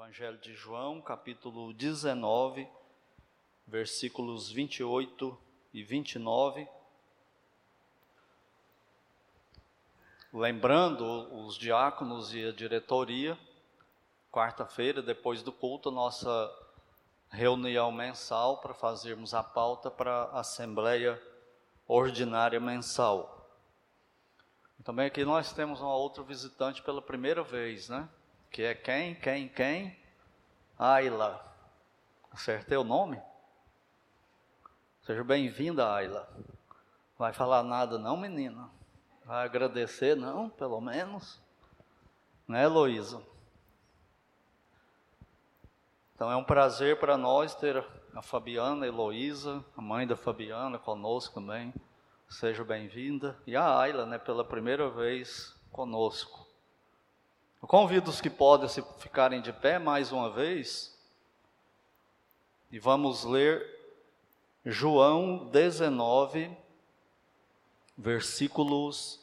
Evangelho de João, capítulo 19, versículos 28 e 29. Lembrando os diáconos e a diretoria, quarta-feira, depois do culto, nossa reunião mensal para fazermos a pauta para a Assembleia Ordinária Mensal. Também aqui nós temos uma outra visitante pela primeira vez, né? Que é quem, quem, quem? Ayla. Acertei o nome? Seja bem-vinda, Ayla. Vai falar nada não, menina? Vai agradecer não, pelo menos? Né, Heloísa? Então é um prazer para nós ter a Fabiana, a Heloísa, a mãe da Fabiana conosco também. Seja bem-vinda. E a Ayla, né, pela primeira vez conosco. Eu convido os que podem se ficarem de pé mais uma vez e vamos ler João 19, versículos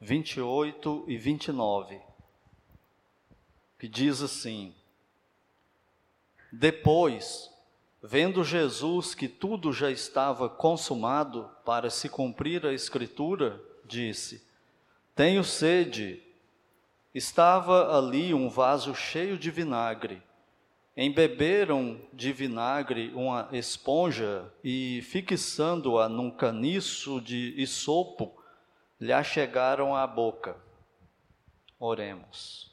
28 e 29, que diz assim: Depois, vendo Jesus que tudo já estava consumado para se cumprir a Escritura, disse: Tenho sede. Estava ali um vaso cheio de vinagre. Embeberam de vinagre uma esponja e, fixando-a num caniço de isopo, lhe achegaram à boca. Oremos.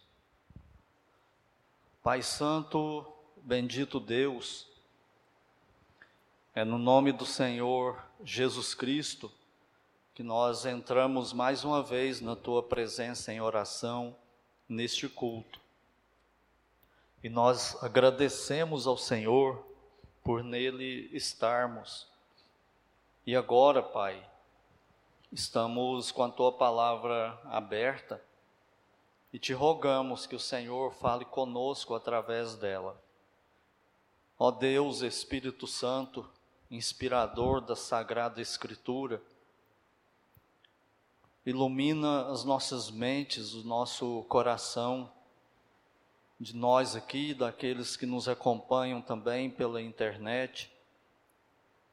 Pai Santo, bendito Deus, é no nome do Senhor Jesus Cristo que nós entramos mais uma vez na tua presença em oração neste culto. E nós agradecemos ao Senhor por nele estarmos. E agora, Pai, estamos com a tua palavra aberta e te rogamos que o Senhor fale conosco através dela. Ó Deus, Espírito Santo, inspirador da Sagrada Escritura, ilumina as nossas mentes, o nosso coração, de nós aqui, daqueles que nos acompanham também pela internet.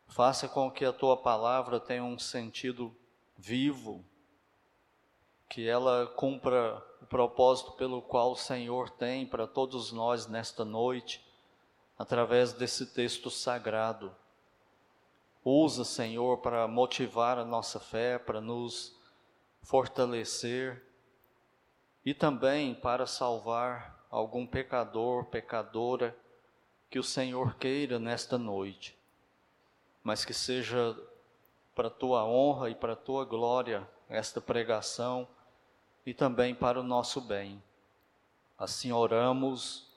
Faça com que a tua palavra tenha um sentido vivo, que ela cumpra o propósito pelo qual o Senhor tem para todos nós nesta noite, através desse texto sagrado. Usa, Senhor, para motivar a nossa fé, para nos fortalecer e também para salvar algum pecador, pecadora que o Senhor queira nesta noite, mas que seja para tua honra e para tua glória esta pregação e também para o nosso bem. Assim oramos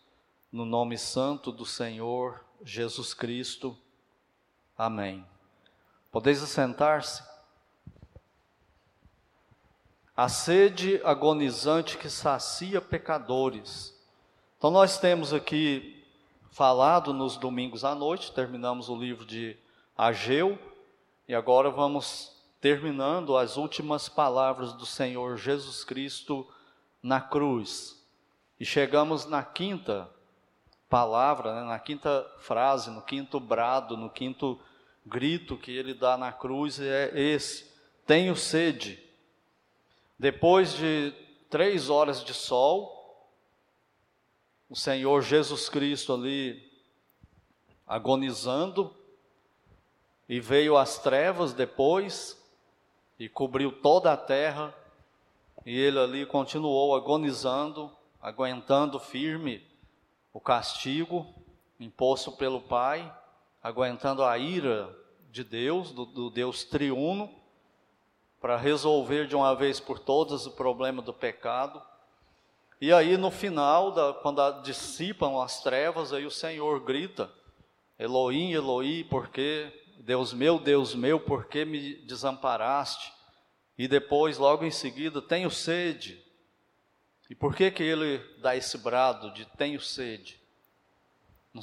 no nome santo do Senhor Jesus Cristo. Amém. Podeis assentar-se? A sede agonizante que sacia pecadores. Então, nós temos aqui falado nos domingos à noite, terminamos o livro de Ageu, e agora vamos terminando as últimas palavras do Senhor Jesus Cristo na cruz. E chegamos na quinta palavra, né, na quinta frase, no quinto brado, no quinto grito que ele dá na cruz, é esse: Tenho sede. Depois de três horas de sol, o Senhor Jesus Cristo ali agonizando, e veio as trevas depois, e cobriu toda a terra, e ele ali continuou agonizando, aguentando firme o castigo imposto pelo Pai, aguentando a ira de Deus, do, do Deus triuno, para resolver de uma vez por todas o problema do pecado. E aí no final, da, quando dissipam as trevas, aí o Senhor grita: Elohim, Elohim, porque Deus meu, Deus meu, por que me desamparaste? E depois, logo em seguida, tenho sede. E por que que ele dá esse brado de tenho sede?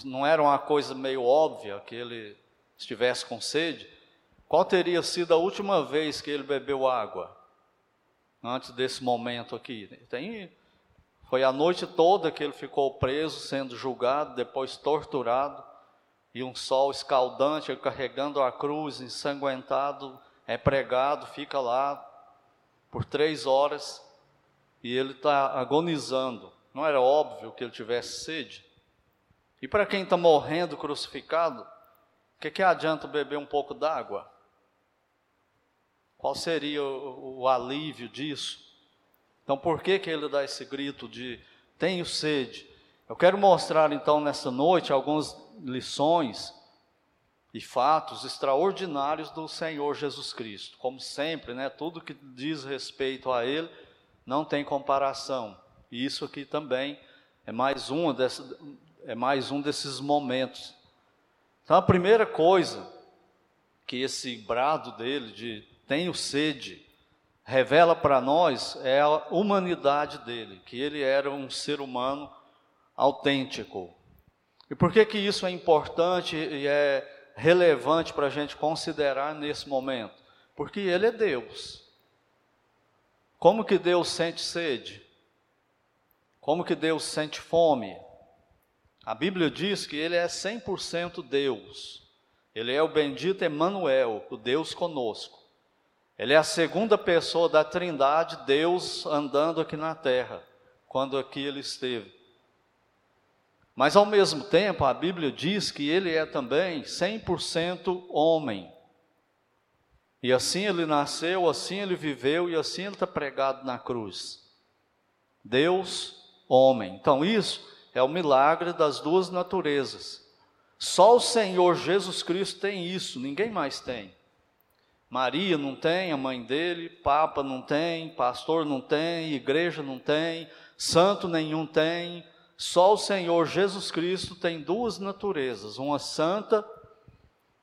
Não era uma coisa meio óbvia que ele estivesse com sede? Qual teria sido a última vez que ele bebeu água? Antes desse momento aqui. Tem Foi a noite toda que ele ficou preso, sendo julgado, depois torturado, e um sol escaldante, ele carregando a cruz, ensanguentado, é pregado, fica lá por três horas, e ele está agonizando. Não era óbvio que ele tivesse sede? E para quem está morrendo crucificado, o que, que adianta beber um pouco d'água? Qual seria o, o, alívio disso? Então, por que, que ele dá esse grito de tenho sede? Eu quero mostrar então nessa noite algumas lições e fatos extraordinários do Senhor Jesus Cristo. Como sempre, né, tudo que diz respeito a Ele não tem comparação. E isso aqui também é mais uma dessas, é mais um desses momentos. Então, a primeira coisa que esse brado dele de tenho sede revela para nós é a humanidade dele, que ele era um ser humano autêntico. E por que que isso é importante e é relevante para a gente considerar nesse momento? Porque ele é Deus. Como que Deus sente sede? Como que Deus sente fome? A Bíblia diz que ele é 100% Deus. Ele é o bendito Emanuel, o Deus conosco. Ele é a segunda pessoa da Trindade, Deus andando aqui na terra, quando aqui ele esteve. Mas ao mesmo tempo, a Bíblia diz que ele é também 100% homem. E assim ele nasceu, assim ele viveu e assim ele está pregado na cruz. Deus, homem. Então, isso é o milagre das duas naturezas. Só o Senhor Jesus Cristo tem isso, ninguém mais tem. Maria não tem, a mãe dele, Papa não tem, pastor não tem, igreja não tem, santo nenhum tem. Só o Senhor Jesus Cristo tem duas naturezas: uma santa,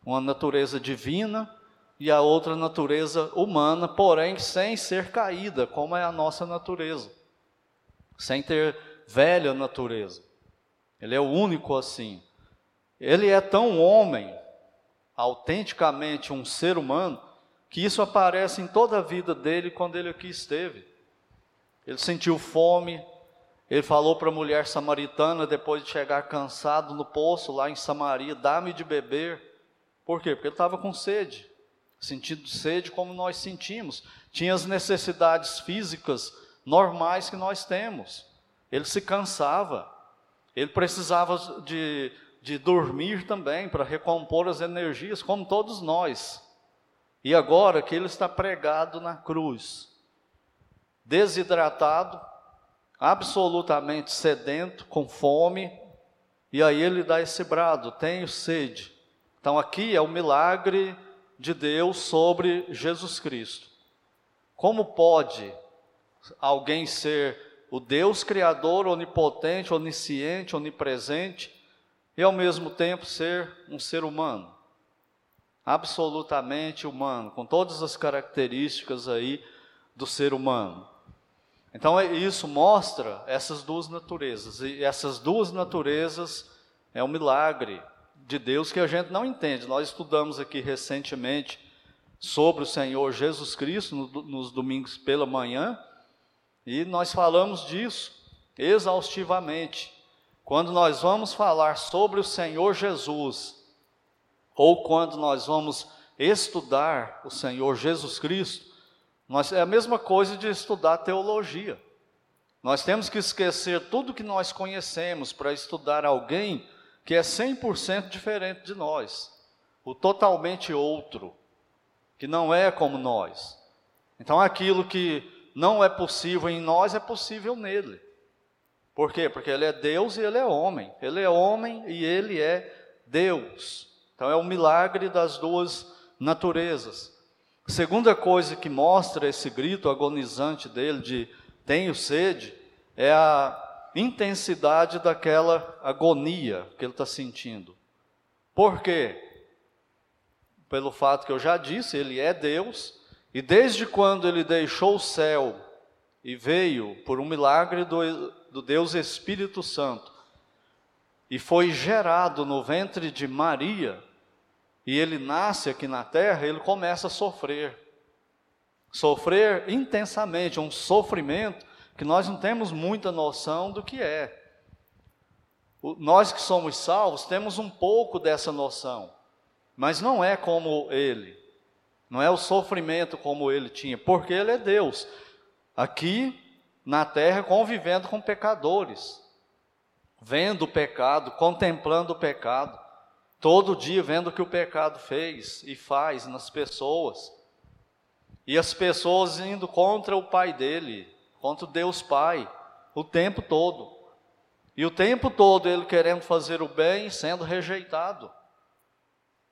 uma natureza divina, e a outra natureza humana, porém sem ser caída, como é a nossa natureza, sem ter velha natureza. Ele é o único assim. Ele é tão homem, autenticamente um ser humano, que isso aparece em toda a vida dele quando ele aqui esteve. Ele sentiu fome, ele falou para a mulher samaritana, depois de chegar cansado no poço lá em Samaria: dá-me de beber. Por quê? Porque ele estava com sede, sentindo sede como nós sentimos. Tinha as necessidades físicas normais que nós temos. Ele se cansava, ele precisava de, de dormir também para recompor as energias, como todos nós. E agora que ele está pregado na cruz, desidratado, absolutamente sedento, com fome, e aí ele dá esse brado: tenho sede. Então aqui é o milagre de Deus sobre Jesus Cristo. Como pode alguém ser o Deus Criador, onipotente, onisciente, onipresente, e ao mesmo tempo ser um ser humano, absolutamente humano, com todas as características aí do ser humano. Então é, isso mostra essas duas naturezas, e essas duas naturezas é um milagre de Deus que a gente não entende. Nós estudamos aqui recentemente sobre o Senhor Jesus Cristo nos domingos pela manhã, e nós falamos disso exaustivamente. Quando nós vamos falar sobre o Senhor Jesus, ou quando nós vamos estudar o Senhor Jesus Cristo, nós, é a mesma coisa de estudar teologia. Nós temos que esquecer tudo que nós conhecemos para estudar alguém que é 100% diferente de nós, o totalmente outro, que não é como nós. Então, aquilo que não é possível em nós, é possível nele. Por quê? Porque ele é Deus e ele é homem. Ele é homem e ele é Deus. Então é o um milagre das duas naturezas. Segunda coisa que mostra esse grito agonizante dele de tenho sede é a intensidade daquela agonia que ele está sentindo. Por quê? Pelo fato que eu já disse, ele é Deus, e desde quando ele deixou o céu e veio por um milagre do, do Deus Espírito Santo, e foi gerado no ventre de Maria, e ele nasce aqui na terra, ele começa a sofrer. Sofrer intensamente, um sofrimento que nós não temos muita noção do que é. Nós que somos salvos temos um pouco dessa noção, mas não é como ele, não é o sofrimento como ele tinha, porque ele é Deus, aqui na terra convivendo com pecadores, vendo o pecado, contemplando o pecado, todo dia vendo o que o pecado fez e faz nas pessoas, e as pessoas indo contra o Pai dele, contra Deus Pai, o tempo todo. E o tempo todo ele querendo fazer o bem, sendo rejeitado.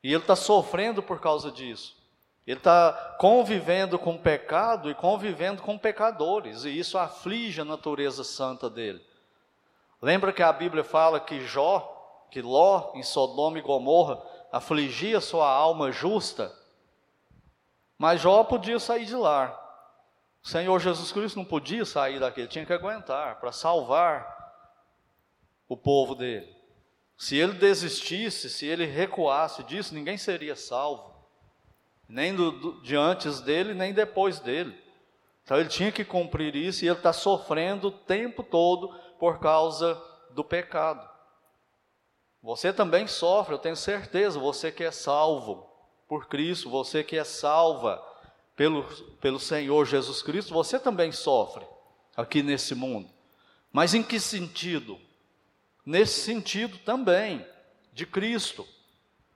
E ele está sofrendo por causa disso. Ele está convivendo com o pecado e convivendo com pecadores, e isso aflige a natureza santa dele. Lembra que a Bíblia fala que Jó, que Ló, em Sodoma e Gomorra, afligia sua alma justa? Mas Jó podia sair de lá. O Senhor Jesus Cristo não podia sair daquele, tinha que aguentar para salvar o povo dele. Se ele desistisse, se ele recuasse disso, ninguém seria salvo, nem do, do, de antes dele, nem depois dele. Então ele tinha que cumprir isso e ele está sofrendo o tempo todo por causa do pecado. Você também sofre, eu tenho certeza, você que é salvo por Cristo, você que é salva pelo, pelo Senhor Jesus Cristo, você também sofre aqui nesse mundo. Mas em que sentido? nesse sentido também, de Cristo.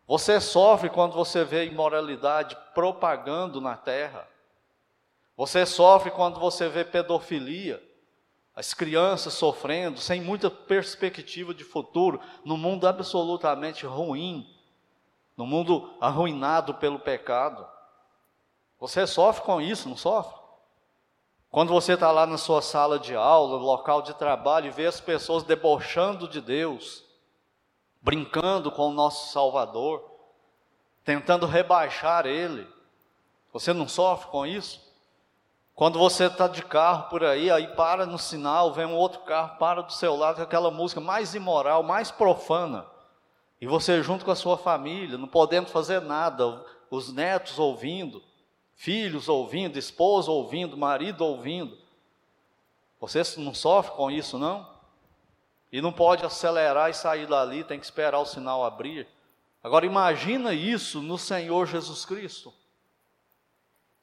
Você sofre quando você vê imoralidade propagando na terra. Você sofre quando você vê pedofilia, as crianças sofrendo, sem muita perspectiva de futuro, num mundo absolutamente ruim, num mundo arruinado pelo pecado. Você sofre com isso, não sofre? Quando você está lá na sua sala de aula, local de trabalho, e vê as pessoas debochando de Deus, brincando com o nosso Salvador, tentando rebaixar Ele, você não sofre com isso? Quando você está de carro por aí, aí para no sinal, vem um outro carro, para do seu lado com aquela música mais imoral, mais profana, e você junto com a sua família, não podendo fazer nada, os netos ouvindo, filhos ouvindo, esposa ouvindo, marido ouvindo. Você não sofre com isso, não? E não pode acelerar e sair dali, tem que esperar o sinal abrir. Agora imagina isso no Senhor Jesus Cristo.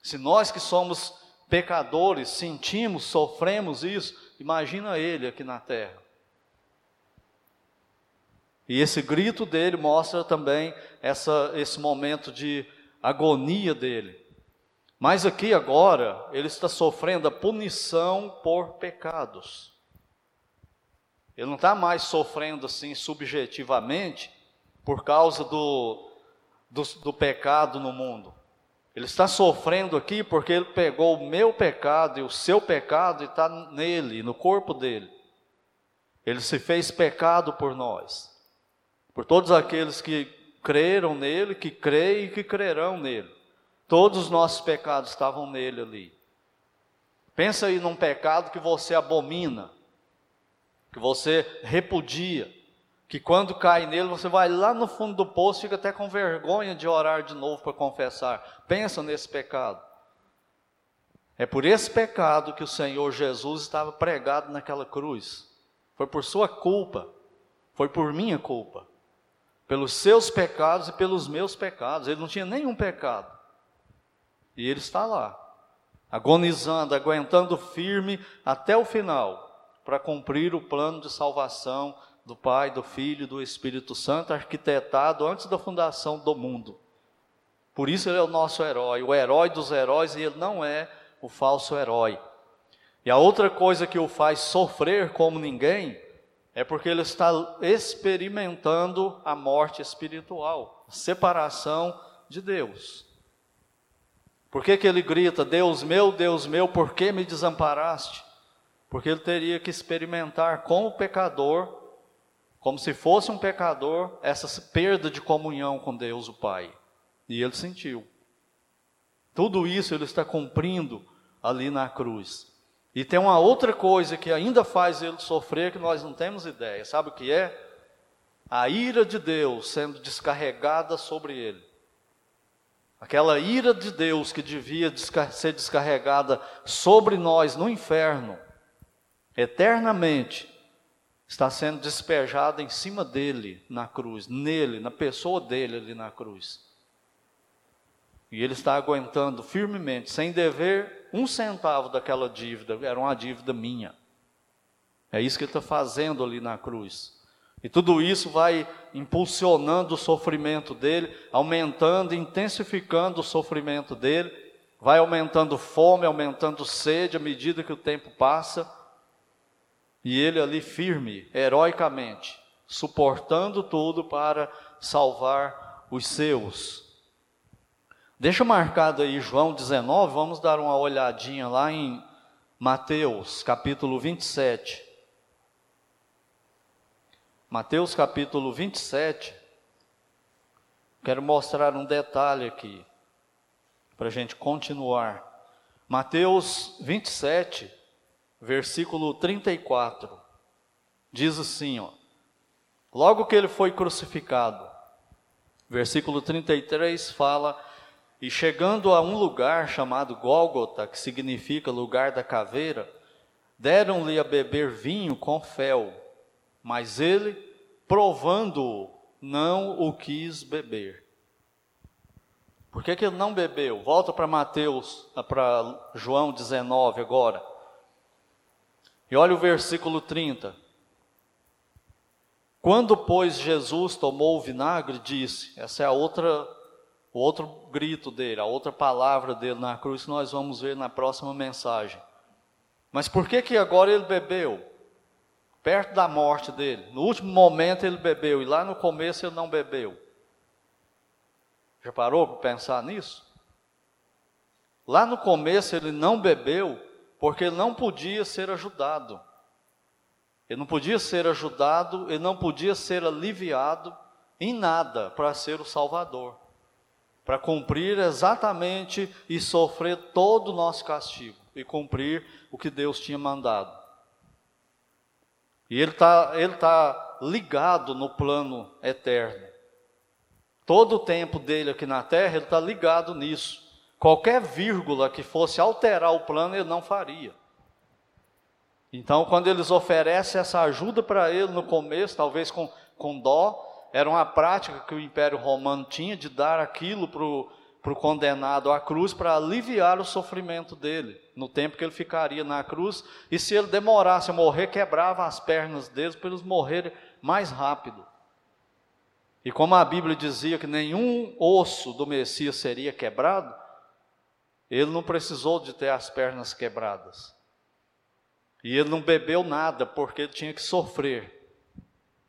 Se nós que somos pecadores sentimos, sofremos isso, imagina ele aqui na terra. E esse grito dele mostra também essa, esse momento de agonia dele. Mas aqui agora, ele está sofrendo a punição por pecados. Ele não está mais sofrendo assim subjetivamente por causa do, do, do, pecado no mundo. Ele está sofrendo aqui porque ele pegou o meu pecado e o seu pecado e está nele, no corpo dele. Ele se fez pecado por nós, por todos aqueles que creram nele, que creem e que crerão nele. Todos os nossos pecados estavam nele ali. Pensa aí num pecado que você abomina, que você repudia, que quando cai nele você vai lá no fundo do poço, fica até com vergonha de orar de novo para confessar. Pensa nesse pecado. É por esse pecado que o Senhor Jesus estava pregado naquela cruz. Foi por sua culpa, foi por minha culpa, pelos seus pecados e pelos meus pecados. Ele não tinha nenhum pecado. E ele está lá, agonizando, aguentando firme até o final, para cumprir o plano de salvação do Pai, do Filho do Espírito Santo, arquitetado antes da fundação do mundo. Por isso ele é o nosso herói, o herói dos heróis, e ele não é o falso herói. E a outra coisa que o faz sofrer como ninguém é porque ele está experimentando a morte espiritual, a separação de Deus. Por que, que ele grita, Deus meu, Deus meu, por que me desamparaste? Porque ele teria que experimentar com o pecador, como se fosse um pecador, essa perda de comunhão com Deus, o Pai. E ele sentiu. Tudo isso ele está cumprindo ali na cruz. E tem uma outra coisa que ainda faz ele sofrer que nós não temos ideia. Sabe o que é? A ira de Deus sendo descarregada sobre ele. Aquela ira de Deus que devia ser descarregada sobre nós no inferno, eternamente, está sendo despejada em cima dele na cruz, nele, na pessoa dele ali na cruz. E ele está aguentando firmemente, sem dever um centavo daquela dívida, era uma dívida minha. É isso que ele está fazendo ali na cruz. E tudo isso vai impulsionando o sofrimento dele, aumentando, intensificando o sofrimento dele, vai aumentando fome, aumentando sede à medida que o tempo passa. E ele ali firme, heroicamente, suportando tudo para salvar os seus. Deixa marcado aí João 19, vamos dar uma olhadinha lá em Mateus, capítulo 27. Mateus, capítulo 27. Quero mostrar um detalhe aqui, para a gente continuar. Mateus 27, versículo 34, diz assim: ó, Logo que ele foi crucificado, versículo 33 fala e chegando a um lugar chamado Gólgota, que significa lugar da caveira, deram-lhe a beber vinho com fel, mas ele, provando-o, não o quis beber. Por que, que ele não bebeu? Volta para Mateus, para João 19 agora. E olha o versículo 30. Quando, pois, Jesus tomou o vinagre, disse: essa é a outra o outro grito dele, a outra palavra dele na cruz, que nós vamos ver na próxima mensagem. Mas por que que agora ele bebeu? Perto da morte dele. No último momento ele bebeu e lá no começo ele não bebeu. Já parou para pensar nisso? Lá no começo ele não bebeu porque ele não podia ser ajudado. Ele não podia ser ajudado, ele não podia ser aliviado em nada para ser o Salvador para cumprir exatamente e sofrer todo o nosso castigo e cumprir o que Deus tinha mandado. E ele está ele tá ligado no plano eterno. Todo o tempo dele aqui na terra, ele está ligado nisso. Qualquer vírgula que fosse alterar o plano, ele não faria. Então, quando eles oferecem essa ajuda para ele no começo, talvez com, com dó, era uma prática que o Império Romano tinha de dar aquilo para o condenado à cruz para aliviar o sofrimento dele, no tempo que ele ficaria na cruz, e se ele demorasse a morrer, quebrava as pernas deles para eles morrerem mais rápido. E como a Bíblia dizia que nenhum osso do Messias seria quebrado, ele não precisou de ter as pernas quebradas. E ele não bebeu nada porque ele tinha que sofrer.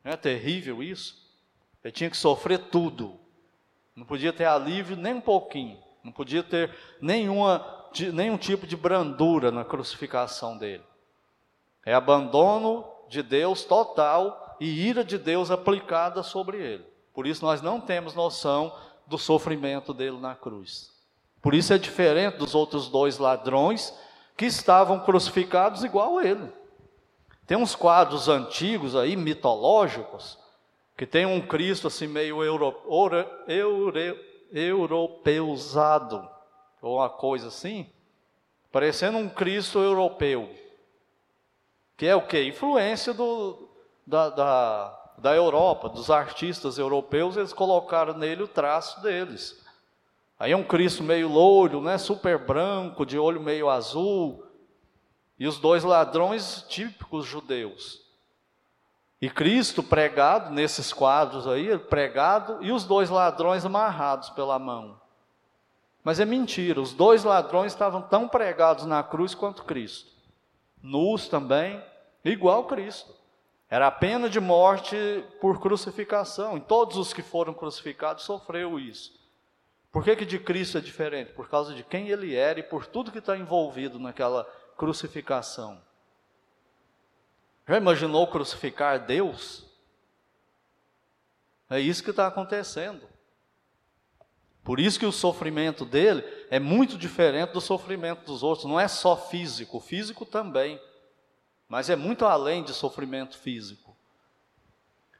Não é terrível isso? Ele tinha que sofrer tudo. Não podia ter alívio nem um pouquinho. Não podia ter nenhuma, nenhum tipo de brandura na crucificação dele. É abandono de Deus total e ira de Deus aplicada sobre ele. Por isso nós não temos noção do sofrimento dele na cruz. Por isso é diferente dos outros dois ladrões que estavam crucificados igual a ele. Tem uns quadros antigos aí, mitológicos, que tem um Cristo assim meio euro, euro, euro, ou uma coisa assim, parecendo um Cristo europeu. Que é o que? Influência do, da, da, da Europa, dos artistas europeus, eles colocaram nele o traço deles. Aí é um Cristo meio louro, né, super branco, de olho meio azul, e os dois ladrões típicos judeus. E Cristo pregado nesses quadros aí, pregado, e os dois ladrões amarrados pela mão. Mas é mentira, os dois ladrões estavam tão pregados na cruz quanto Cristo. Nus também, igual Cristo. Era a pena de morte por crucificação. E todos os que foram crucificados sofreu isso. Por que, que de Cristo é diferente? Por causa de quem ele era e por tudo que está envolvido naquela crucificação. Já imaginou crucificar Deus? É isso que está acontecendo. Por isso que o sofrimento dele é muito diferente do sofrimento dos outros. Não é só físico, físico também, mas é muito além de sofrimento físico.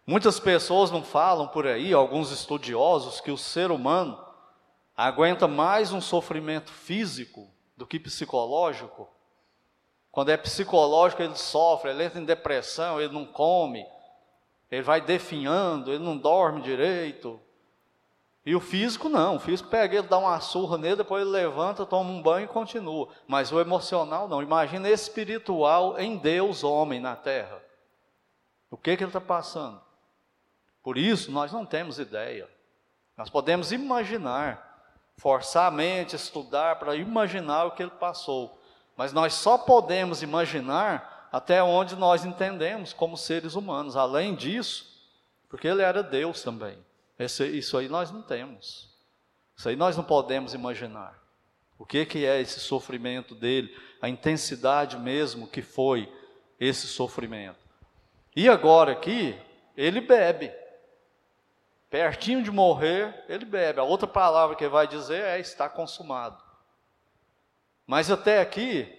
Muitas pessoas não falam por aí, alguns estudiosos, que o ser humano aguenta mais um sofrimento físico do que psicológico. Quando é psicológico, ele sofre, ele entra em depressão, ele não come, ele vai definhando, ele não dorme direito. E o físico não, o físico pega ele, dá uma surra nele, depois ele levanta, toma um banho e continua. Mas o emocional não. Imagina espiritual em Deus, homem na terra. O que, que ele está passando? Por isso, nós não temos ideia. Nós podemos imaginar, forçar a mente, estudar para imaginar o que ele passou. Mas nós só podemos imaginar até onde nós entendemos como seres humanos. Além disso, porque ele era Deus também. Esse, isso aí nós não temos. Isso aí nós não podemos imaginar. O que, que é esse sofrimento dele, a intensidade mesmo que foi esse sofrimento. E agora aqui, ele bebe. Pertinho de morrer, ele bebe. A outra palavra que ele vai dizer é está consumado. Mas até aqui,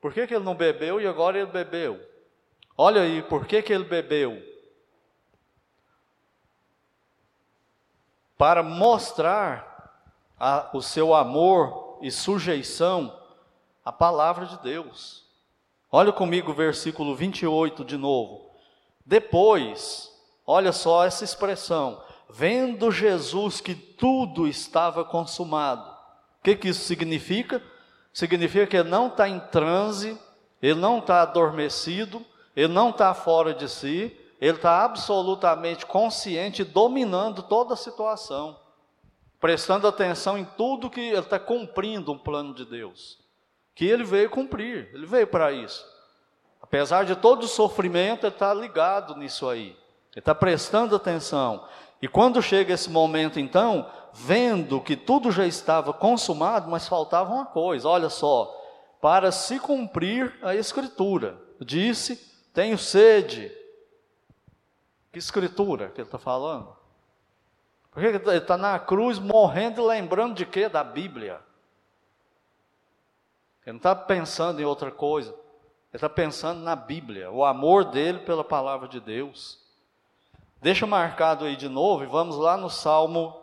por que, que ele não bebeu e agora ele bebeu? Olha aí, por que, que ele bebeu? Para mostrar a, o seu amor e sujeição à palavra de Deus. Olha comigo o versículo 28 de novo. Depois, olha só essa expressão: vendo Jesus que tudo estava consumado. O que, que isso significa? significa que ele não está em transe, ele não está adormecido, ele não está fora de si, ele está absolutamente consciente, dominando toda a situação, prestando atenção em tudo que ele está cumprindo um plano de Deus, que ele veio cumprir, ele veio para isso. Apesar de todo o sofrimento, ele está ligado nisso aí, ele está prestando atenção. E quando chega esse momento, então, vendo que tudo já estava consumado, mas faltava uma coisa, olha só, para se cumprir a Escritura. Disse: Tenho sede. Que Escritura que ele está falando? Porque ele está na cruz morrendo e lembrando de quê? Da Bíblia. Ele não está pensando em outra coisa. Ele está pensando na Bíblia, o amor dele pela palavra de Deus. Deixa marcado aí de novo e vamos lá no Salmo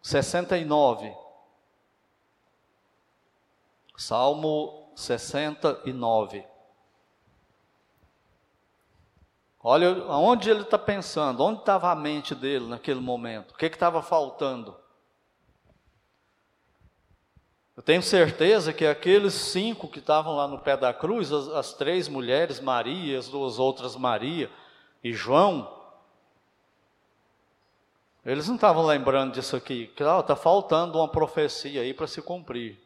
69. Salmo 69. Olha aonde ele está pensando, onde estava a mente dele naquele momento, o que estava faltando. Eu tenho certeza que aqueles cinco que estavam lá no pé da cruz, as, as três mulheres, Maria, as duas outras Maria e João, eles não estavam lembrando disso aqui, que está faltando uma profecia aí para se cumprir.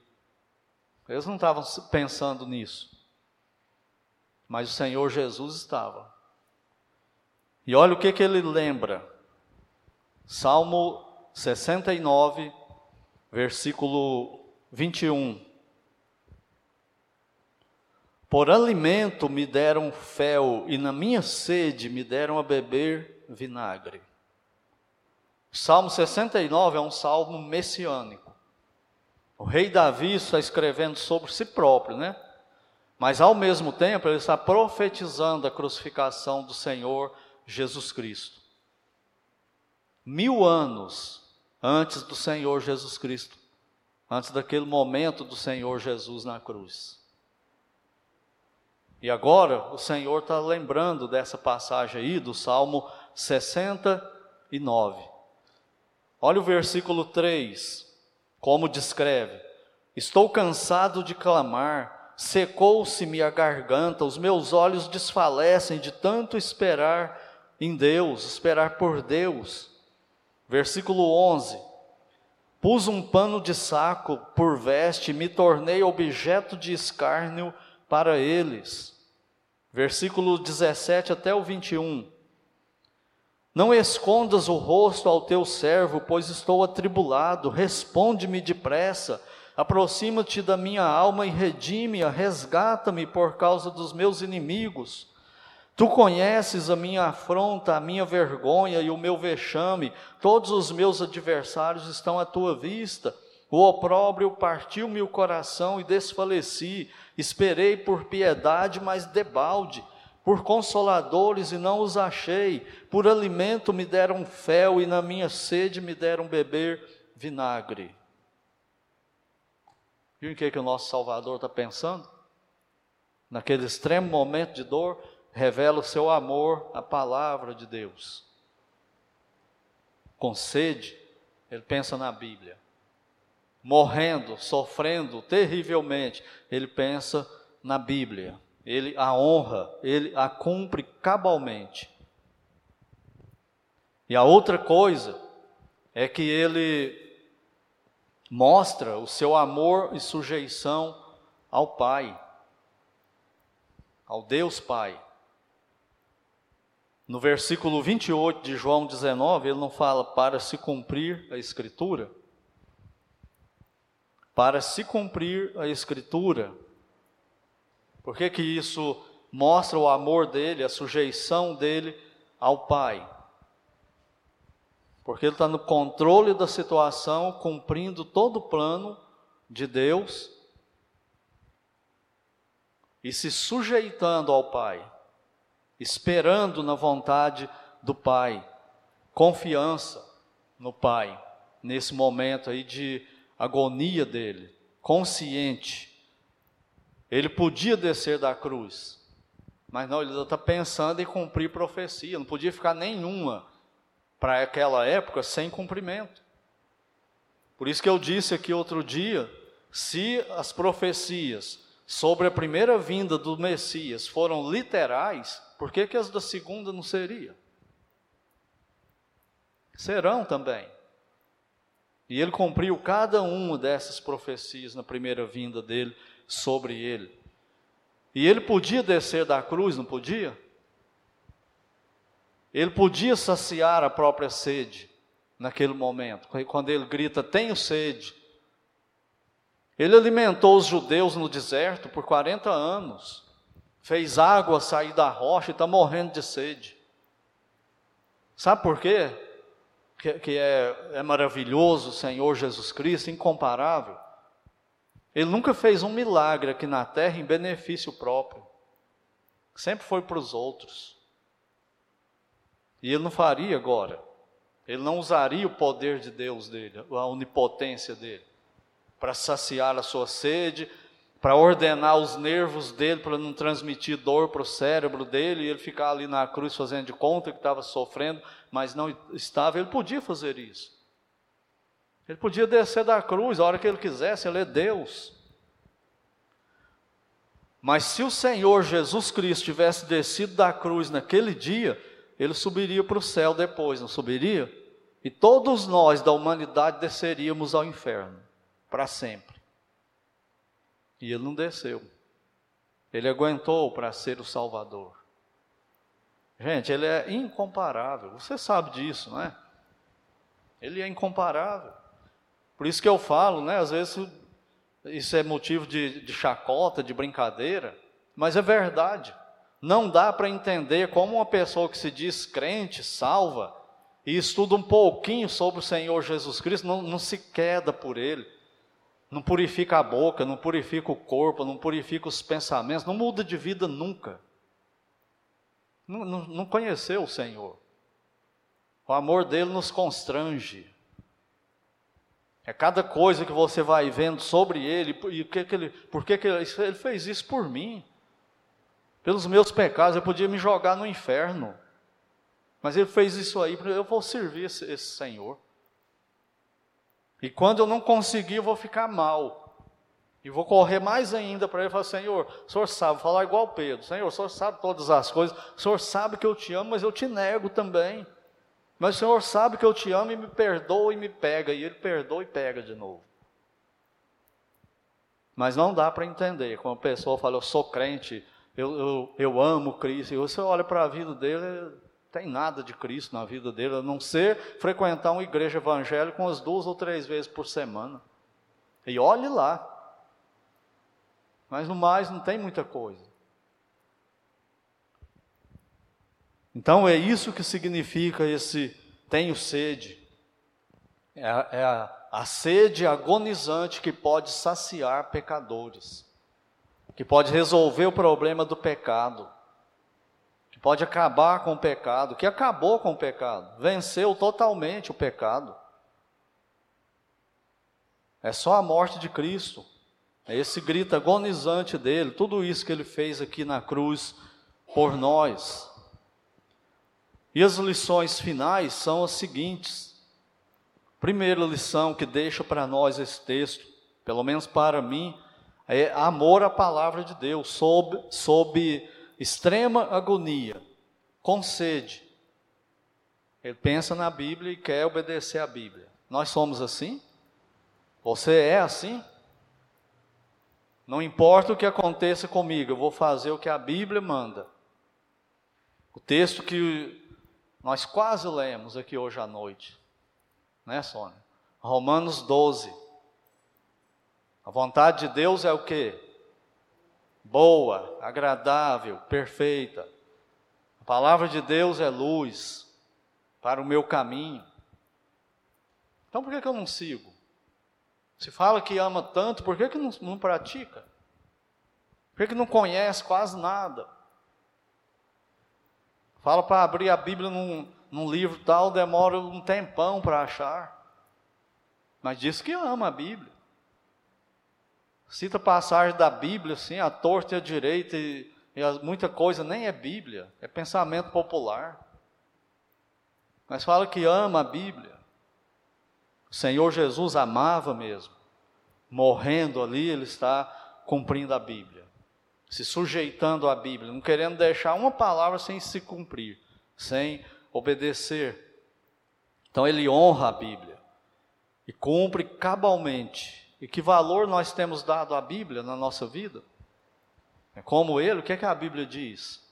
Eles não estavam pensando nisso. Mas o Senhor Jesus estava. E olha o que, que ele lembra. Salmo 69, versículo 21. Por alimento me deram fel, e na minha sede me deram a beber vinagre. Salmo 69 é um salmo messiânico. O rei Davi está escrevendo sobre si próprio, né? Mas ao mesmo tempo ele está profetizando a crucificação do Senhor Jesus Cristo. Mil anos antes do Senhor Jesus Cristo, antes daquele momento do Senhor Jesus na cruz. E agora o Senhor está lembrando dessa passagem aí do Salmo 69. Olha o versículo 3, como descreve: Estou cansado de clamar, secou-se-me a garganta, os meus olhos desfalecem de tanto esperar em Deus, esperar por Deus. Versículo 11: Pus um pano de saco por veste, me tornei objeto de escárnio para eles. Versículo 17 até o 21. Não escondas o rosto ao teu servo, pois estou atribulado. Responde-me depressa. Aproxima-te da minha alma e redime-a, resgata-me por causa dos meus inimigos. Tu conheces a minha afronta, a minha vergonha e o meu vexame, todos os meus adversários estão à tua vista. O opróbrio partiu-me o coração e desfaleci, esperei por piedade, mas debalde por consoladores e não os achei, por alimento me deram fel e na minha sede me deram beber vinagre. Viu em que, que o nosso Salvador está pensando? naquele extremo momento de dor, revela o seu amor à palavra de Deus. Com sede, ele pensa na Bíblia. Morrendo, sofrendo terrivelmente, ele pensa na Bíblia. Ele a honra, ele a cumpre cabalmente. E a outra coisa é que ele mostra o seu amor e sujeição ao Pai, ao Deus Pai. No versículo 28 de João 19, ele não fala para se cumprir a Escritura. Para se cumprir a Escritura. Por que, que isso mostra o amor dele, a sujeição dele ao Pai? Porque ele está no controle da situação, cumprindo todo o plano de Deus e se sujeitando ao Pai, esperando na vontade do Pai, confiança no Pai, nesse momento aí de agonia dele, consciente. Ele podia descer da cruz, mas não, ele está pensando em cumprir profecia, não podia ficar nenhuma para aquela época sem cumprimento. Por isso que eu disse aqui outro dia: se as profecias sobre a primeira vinda do Messias foram literais, por que, que as da segunda não seriam? Serão também. E ele cumpriu cada uma dessas profecias na primeira vinda dele sobre ele. E ele podia descer da cruz, não podia? Ele podia saciar a própria sede naquele momento, quando ele grita: Tenho sede. Ele alimentou os judeus no deserto por 40 anos, fez água sair da rocha e está morrendo de sede. Sabe por quê? Que, que é, é maravilhoso o Senhor Jesus Cristo, incomparável. Ele nunca fez um milagre aqui na terra em benefício próprio, sempre foi para os outros. E ele não faria agora. Ele não usaria o poder de Deus dele, a onipotência dele, para saciar a sua sede, para ordenar os nervos dele para não transmitir dor para o cérebro dele e ele ficar ali na cruz fazendo de conta que estava sofrendo, mas não estava. Ele podia fazer isso. Ele podia descer da cruz a hora que ele quisesse, ele é Deus. Mas se o Senhor Jesus Cristo tivesse descido da cruz naquele dia, ele subiria para o céu depois, não subiria? E todos nós da humanidade desceríamos ao inferno, para sempre. E ele não desceu. Ele aguentou para ser o Salvador. Gente, ele é incomparável. Você sabe disso, não é? Ele é incomparável. Por isso que eu falo, né? Às vezes isso é motivo de, de chacota, de brincadeira, mas é verdade. Não dá para entender como uma pessoa que se diz crente, salva, e estuda um pouquinho sobre o Senhor Jesus Cristo, não, não se queda por Ele, não purifica a boca, não purifica o corpo, não purifica os pensamentos, não muda de vida nunca. Não, não, não conheceu o Senhor. O amor dele nos constrange. É cada coisa que você vai vendo sobre ele, e que que ele, por que, que ele, ele fez isso por mim? Pelos meus pecados, eu podia me jogar no inferno. Mas ele fez isso aí, eu vou servir esse, esse Senhor. E quando eu não conseguir, eu vou ficar mal. E vou correr mais ainda para ele e falar: Senhor, o senhor sabe, falar igual Pedro: Senhor, o senhor sabe todas as coisas, o senhor sabe que eu te amo, mas eu te nego também. Mas o senhor sabe que eu te amo e me perdoa e me pega. E ele perdoa e pega de novo. Mas não dá para entender. Quando a pessoa fala, eu sou crente, eu, eu, eu amo Cristo, e você olha para a vida dele, tem nada de Cristo na vida dele, a não ser frequentar uma igreja evangélica umas duas ou três vezes por semana. E olhe lá. Mas no mais não tem muita coisa. Então é isso que significa esse tenho sede. É, é a, a sede agonizante que pode saciar pecadores que pode resolver o problema do pecado, que pode acabar com o pecado, que acabou com o pecado, venceu totalmente o pecado. É só a morte de Cristo. É esse grito agonizante dele, tudo isso que ele fez aqui na cruz por nós. E as lições finais são as seguintes. Primeira lição que deixa para nós esse texto, pelo menos para mim, é amor à palavra de Deus, sob, sob extrema agonia, com sede. Ele pensa na Bíblia e quer obedecer à Bíblia. Nós somos assim? Você é assim? Não importa o que aconteça comigo, eu vou fazer o que a Bíblia manda. O texto que nós quase lemos aqui hoje à noite, né, Sônia? Romanos 12. A vontade de Deus é o que? Boa, agradável, perfeita. A palavra de Deus é luz para o meu caminho. Então por que, que eu não sigo? Se fala que ama tanto, por que, que não, não pratica? Por que, que não conhece quase nada? Fala para abrir a Bíblia num, num livro tal, demora um tempão para achar. Mas diz que ama a Bíblia. Cita passagem da Bíblia, assim, a torta e a direita, e, e muita coisa nem é Bíblia, é pensamento popular. Mas fala que ama a Bíblia. O Senhor Jesus amava mesmo. Morrendo ali, ele está cumprindo a Bíblia. Se sujeitando à Bíblia, não querendo deixar uma palavra sem se cumprir, sem obedecer. Então ele honra a Bíblia e cumpre cabalmente. E que valor nós temos dado à Bíblia na nossa vida? É como ele, o que é que a Bíblia diz?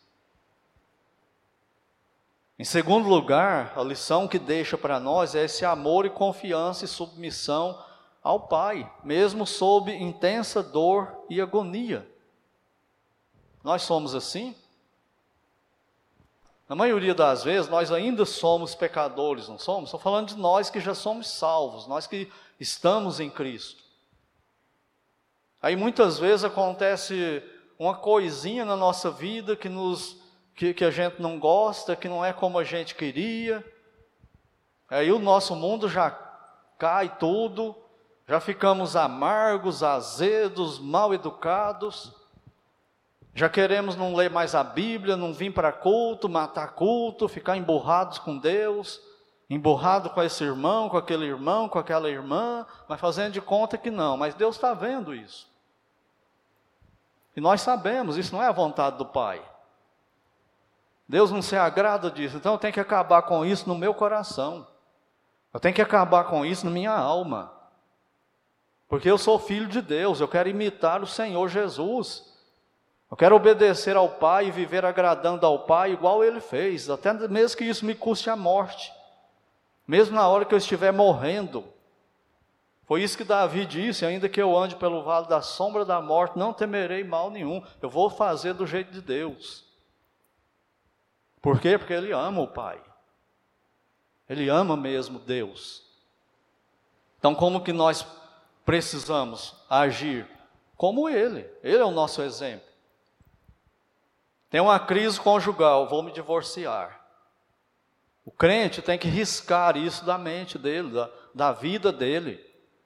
Em segundo lugar, a lição que deixa para nós é esse amor e confiança e submissão ao Pai, mesmo sob intensa dor e agonia. Nós somos assim? Na maioria das vezes, nós ainda somos pecadores, não somos? Estou falando de nós que já somos salvos, nós que estamos em Cristo. Aí muitas vezes acontece uma coisinha na nossa vida que nos que, que a gente não gosta, que não é como a gente queria. Aí o nosso mundo já cai tudo, já ficamos amargos, azedos, mal educados. Já queremos não ler mais a Bíblia, não vir para culto, matar culto, ficar emburrados com Deus, emburrado com esse irmão, com aquele irmão, com aquela irmã, mas fazendo de conta que não. Mas Deus está vendo isso. E nós sabemos, isso não é a vontade do Pai. Deus não se agrada disso, então eu tenho que acabar com isso no meu coração. Eu tenho que acabar com isso na minha alma. Porque eu sou filho de Deus, eu quero imitar o Senhor Jesus. Eu quero obedecer ao Pai e viver agradando ao Pai igual ele fez, até mesmo que isso me custe a morte. Mesmo na hora que eu estiver morrendo. Foi isso que Davi disse: ainda que eu ande pelo vale da sombra da morte, não temerei mal nenhum. Eu vou fazer do jeito de Deus. Por quê? Porque ele ama o Pai. Ele ama mesmo Deus. Então, como que nós precisamos agir? Como ele. Ele é o nosso exemplo. Tem uma crise conjugal, vou me divorciar. O crente tem que riscar isso da mente dele, da, da vida dele.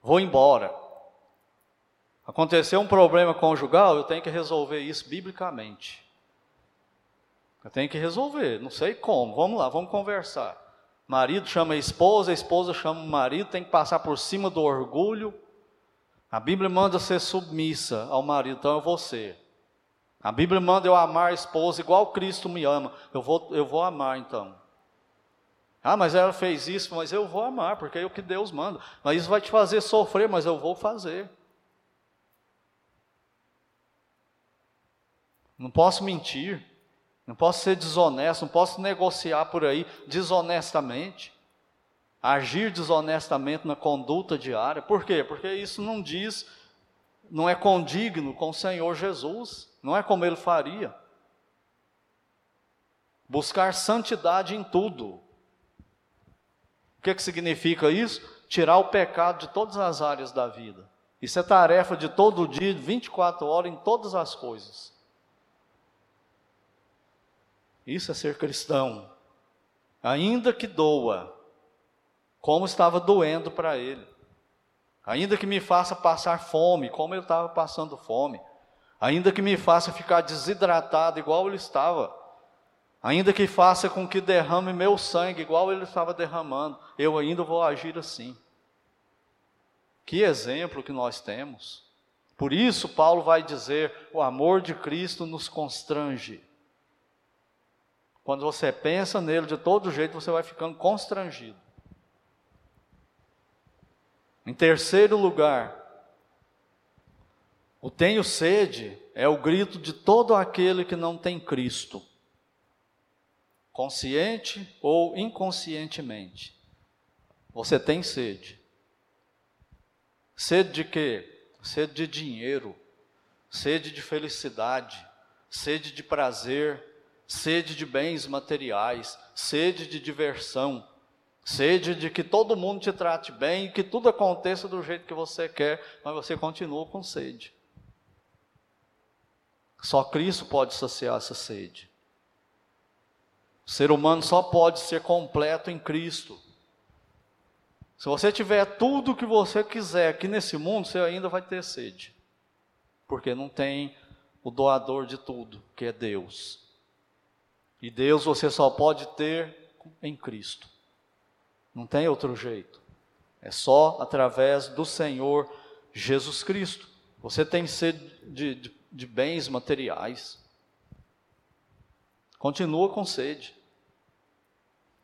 Vou embora. Aconteceu um problema conjugal, eu tenho que resolver isso biblicamente. Eu tenho que resolver, não sei como. Vamos lá, vamos conversar. Marido chama a esposa, a esposa chama o marido, tem que passar por cima do orgulho. A Bíblia manda ser submissa ao marido, então eu vou ser. A Bíblia manda eu amar a esposa igual Cristo me ama. Eu vou, eu vou amar então. Ah, mas ela fez isso, mas eu vou amar, porque é o que Deus manda. Mas isso vai te fazer sofrer, mas eu vou fazer. Não posso mentir. Não posso ser desonesto, não posso negociar por aí desonestamente, agir desonestamente na conduta diária. Por quê? Porque isso não diz, não é condigno com o Senhor Jesus, não é como ele faria. Buscar santidade em tudo. O que, que significa isso? Tirar o pecado de todas as áreas da vida. Isso é tarefa de todo dia, 24 horas, em todas as coisas. Isso é ser cristão. Ainda que doa, como estava doendo para ele. ainda que me faça passar fome, como ele estava passando fome, ainda que me faça ficar desidratado, igual ele estava, ainda que faça com que derrame meu sangue, igual ele estava derramando, eu ainda vou agir assim. Que exemplo que nós temos. Por isso, Paulo vai dizer: o amor de Cristo nos constrange. Quando você pensa nele de todo jeito, você vai ficando constrangido. Em terceiro lugar, o tenho sede é o grito de todo aquele que não tem Cristo, consciente ou inconscientemente. Você tem sede. Sede de quê? Sede de dinheiro, sede de felicidade, sede de prazer, sede de bens materiais, sede de diversão, sede de que todo mundo te trate bem e que tudo aconteça do jeito que você quer, mas você continua com sede. Só Cristo pode saciar essa sede. O ser humano só pode ser completo em Cristo. Se você tiver tudo o que você quiser aqui nesse mundo, você ainda vai ter sede. Porque não tem o doador de tudo, que é Deus. E Deus você só pode ter em Cristo. Não tem outro jeito. É só através do Senhor Jesus Cristo. Você tem sede de, de, de bens materiais. Continua com sede.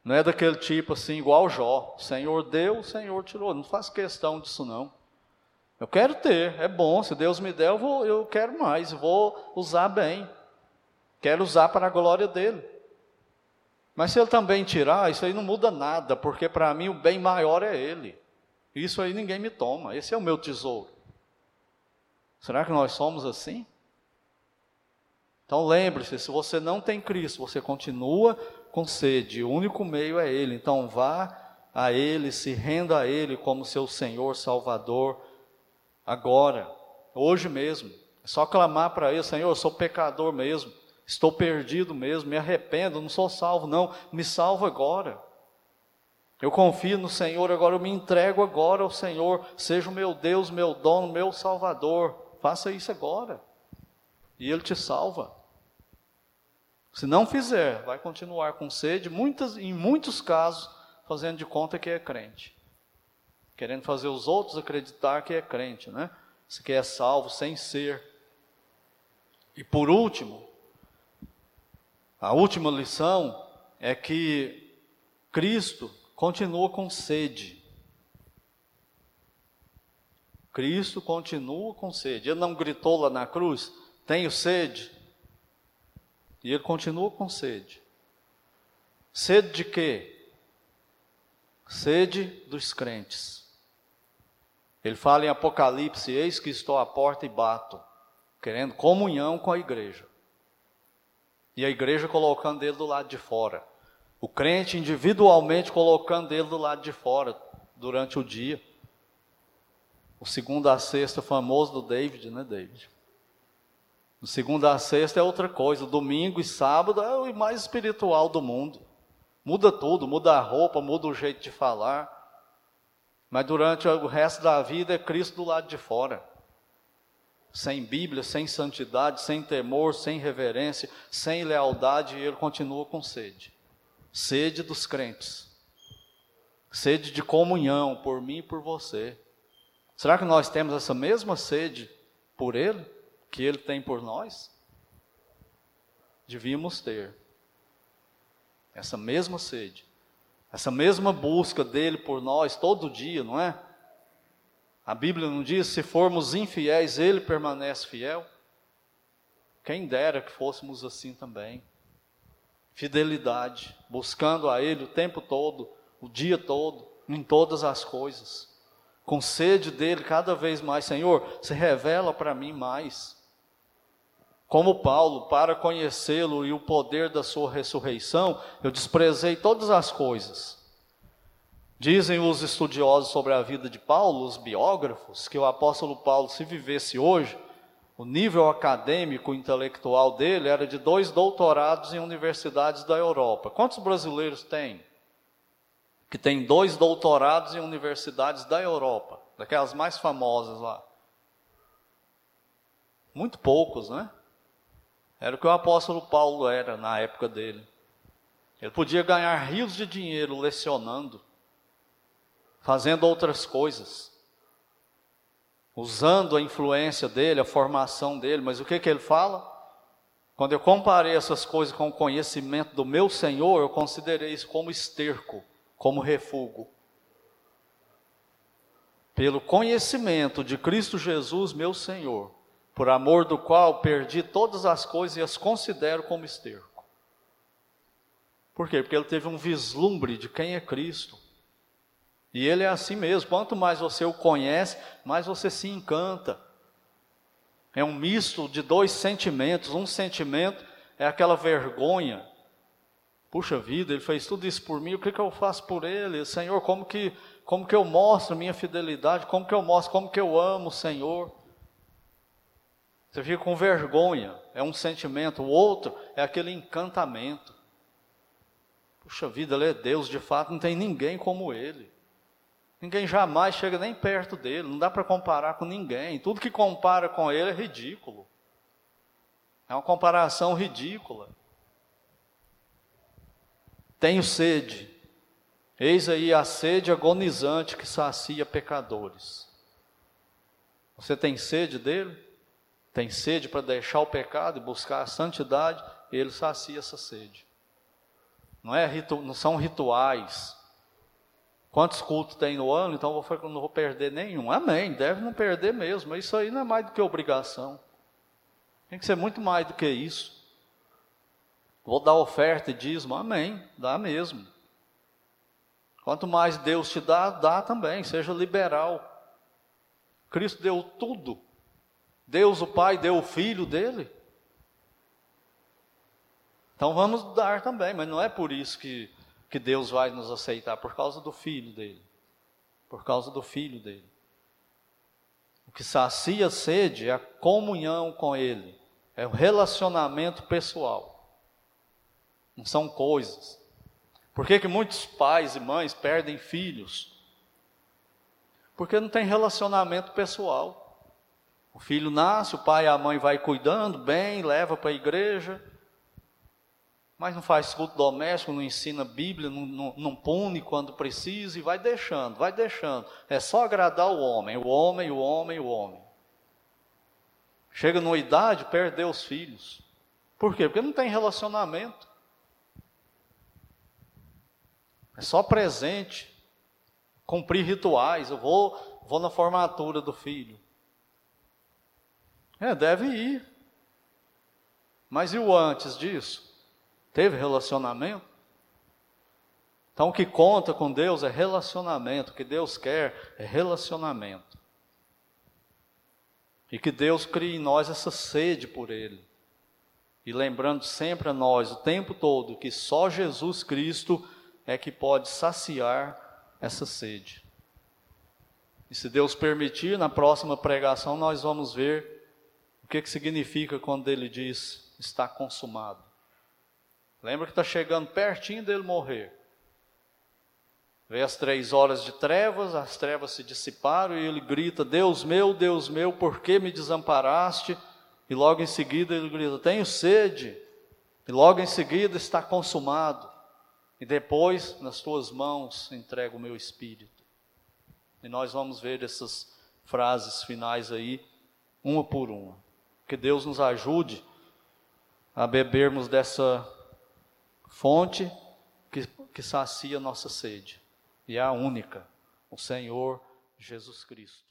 Não é daquele tipo assim, igual Jó. Senhor deu, Senhor tirou. Não faz questão disso, não. Eu quero ter, é bom. Se Deus me der, eu, vou, eu quero mais, vou usar bem. Quero usar para a glória dele. Mas se ele também tirar, isso aí não muda nada, porque para mim o bem maior é ele. Isso aí ninguém me toma, esse é o meu tesouro. Será que nós somos assim? Então lembre-se: se você não tem Cristo, você continua com sede, o único meio é Ele. Então vá a Ele, se renda a Ele como seu Senhor, Salvador, agora, hoje mesmo. É só clamar para Ele: Senhor, eu sou pecador mesmo. Estou perdido mesmo, me arrependo, não sou salvo, não, me salvo agora. Eu confio no Senhor agora, eu me entrego agora ao Senhor, seja o meu Deus, meu dono, meu Salvador. Faça isso agora. E Ele te salva. Se não fizer, vai continuar com sede, muitas, em muitos casos, fazendo de conta que é crente. Querendo fazer os outros acreditar que é crente, né? Se que é salvo sem ser. E por último, a última lição é que Cristo continua com sede. Cristo continua com sede. Ele não gritou lá na cruz: Tenho sede. E ele continua com sede. Sede de quê? Sede dos crentes. Ele fala em Apocalipse: Eis que estou à porta e bato, querendo comunhão com a igreja. E a igreja colocando ele do lado de fora. O crente individualmente colocando ele do lado de fora durante o dia. O segundo a sexta famoso do David, né, David? O segundo a sexta é outra coisa. Domingo e sábado é o mais espiritual do mundo. Muda tudo, muda a roupa, muda o jeito de falar. Mas durante o resto da vida é Cristo do lado de fora sem Bíblia, sem santidade, sem temor, sem reverência, sem lealdade, e ele continua com sede. Sede dos crentes. Sede de comunhão por mim e por você. Será que nós temos essa mesma sede por ele que ele tem por nós? Devíamos ter essa mesma sede, essa mesma busca dele por nós todo dia, não é? A Bíblia não diz: se formos infiéis, Ele permanece fiel? Quem dera que fôssemos assim também. Fidelidade, buscando a Ele o tempo todo, o dia todo, em todas as coisas. Com sede dele cada vez mais, Senhor, se revela para mim mais. Como Paulo, para conhecê-lo e o poder da sua ressurreição, eu desprezei todas as coisas Dizem os estudiosos sobre a vida de Paulo, os biógrafos, que o apóstolo Paulo, se vivesse hoje, o nível acadêmico intelectual dele era de dois doutorados em universidades da Europa. Quantos brasileiros tem? Que tem dois doutorados em universidades da Europa. daquelas mais famosas lá. Muito poucos, né? Era o que o apóstolo Paulo era na época dele. Ele podia ganhar rios de dinheiro lecionando, fazendo outras coisas, usando a influência dele, a formação dele, mas o que, que ele fala? Quando eu comparei essas coisas com o conhecimento do meu Senhor, eu considerei isso como esterco, como refúgio. Pelo conhecimento de Cristo Jesus, meu Senhor, por amor do qual perdi todas as coisas e as considero como esterco. Por quê? Porque ele teve um vislumbre de quem é Cristo. E ele é assim mesmo. Quanto mais você o conhece, mais você se encanta. É um misto de dois sentimentos. Um sentimento é aquela vergonha. Puxa vida, ele fez tudo isso por mim, o que, que eu faço por ele? Senhor, como que, como que eu mostro minha fidelidade? Como que eu mostro, como que eu amo o Senhor? Você fica com vergonha, é um sentimento. O outro é aquele encantamento. Puxa vida, ele é Deus, de fato não tem ninguém como ele. Ninguém jamais chega nem perto dele, não dá para comparar com ninguém. Tudo que compara com ele é ridículo. É uma comparação ridícula. Tenho sede. Eis aí a sede agonizante que sacia pecadores. Você tem sede dele? Tem sede para deixar o pecado e buscar a santidade? Ele sacia essa sede. Não, é não são rituais. Quantos cultos tem no ano? Então eu não vou perder nenhum. Amém, deve não perder mesmo. Isso aí não é mais do que obrigação. Tem que ser muito mais do que isso. Vou dar oferta e dízimo. Amém, dá mesmo. Quanto mais Deus te dá, dá também. Seja liberal. Cristo deu tudo. Deus, o Pai, deu o Filho dele. Então vamos dar também, mas não é por isso que, que Deus vai nos aceitar, por causa do filho dele. Por causa do filho dele. O que sacia a sede é a comunhão com ele, é o relacionamento pessoal. Não são coisas. Por que, que muitos pais e mães perdem filhos? Porque não tem relacionamento pessoal. O filho nasce, o pai e a mãe vai cuidando bem, leva para a igreja, mas não faz culto doméstico, não ensina Bíblia, não, não, não, pune quando precisa e vai deixando, vai deixando. É só agradar o homem, o homem, o homem, o homem. Chega numa idade, perdeu os filhos. Por quê? Porque não tem relacionamento. É só presente, cumprir rituais. Eu vou, vou na formatura do filho. É, deve ir. Mas e o antes disso? Teve relacionamento? Então o que conta com Deus é relacionamento, o que Deus quer é relacionamento. E que Deus crie em nós essa sede por Ele. E lembrando sempre a nós o tempo todo que só Jesus Cristo é que pode saciar essa sede. E se Deus permitir, na próxima pregação nós vamos ver o que, que significa quando ele diz está consumado. Lembra que está chegando pertinho dele morrer. Veio as três horas de trevas, as trevas se dissiparam e ele grita: Deus meu, Deus meu, por que me desamparaste? E logo em seguida ele grita: Tenho sede. E logo em seguida está consumado. E depois, nas tuas mãos, entrego o meu espírito. E nós vamos ver essas frases finais aí, uma por uma. Que Deus nos ajude a bebermos dessa fonte que, que sacia nossa sede. E é a única, o Senhor Jesus Cristo.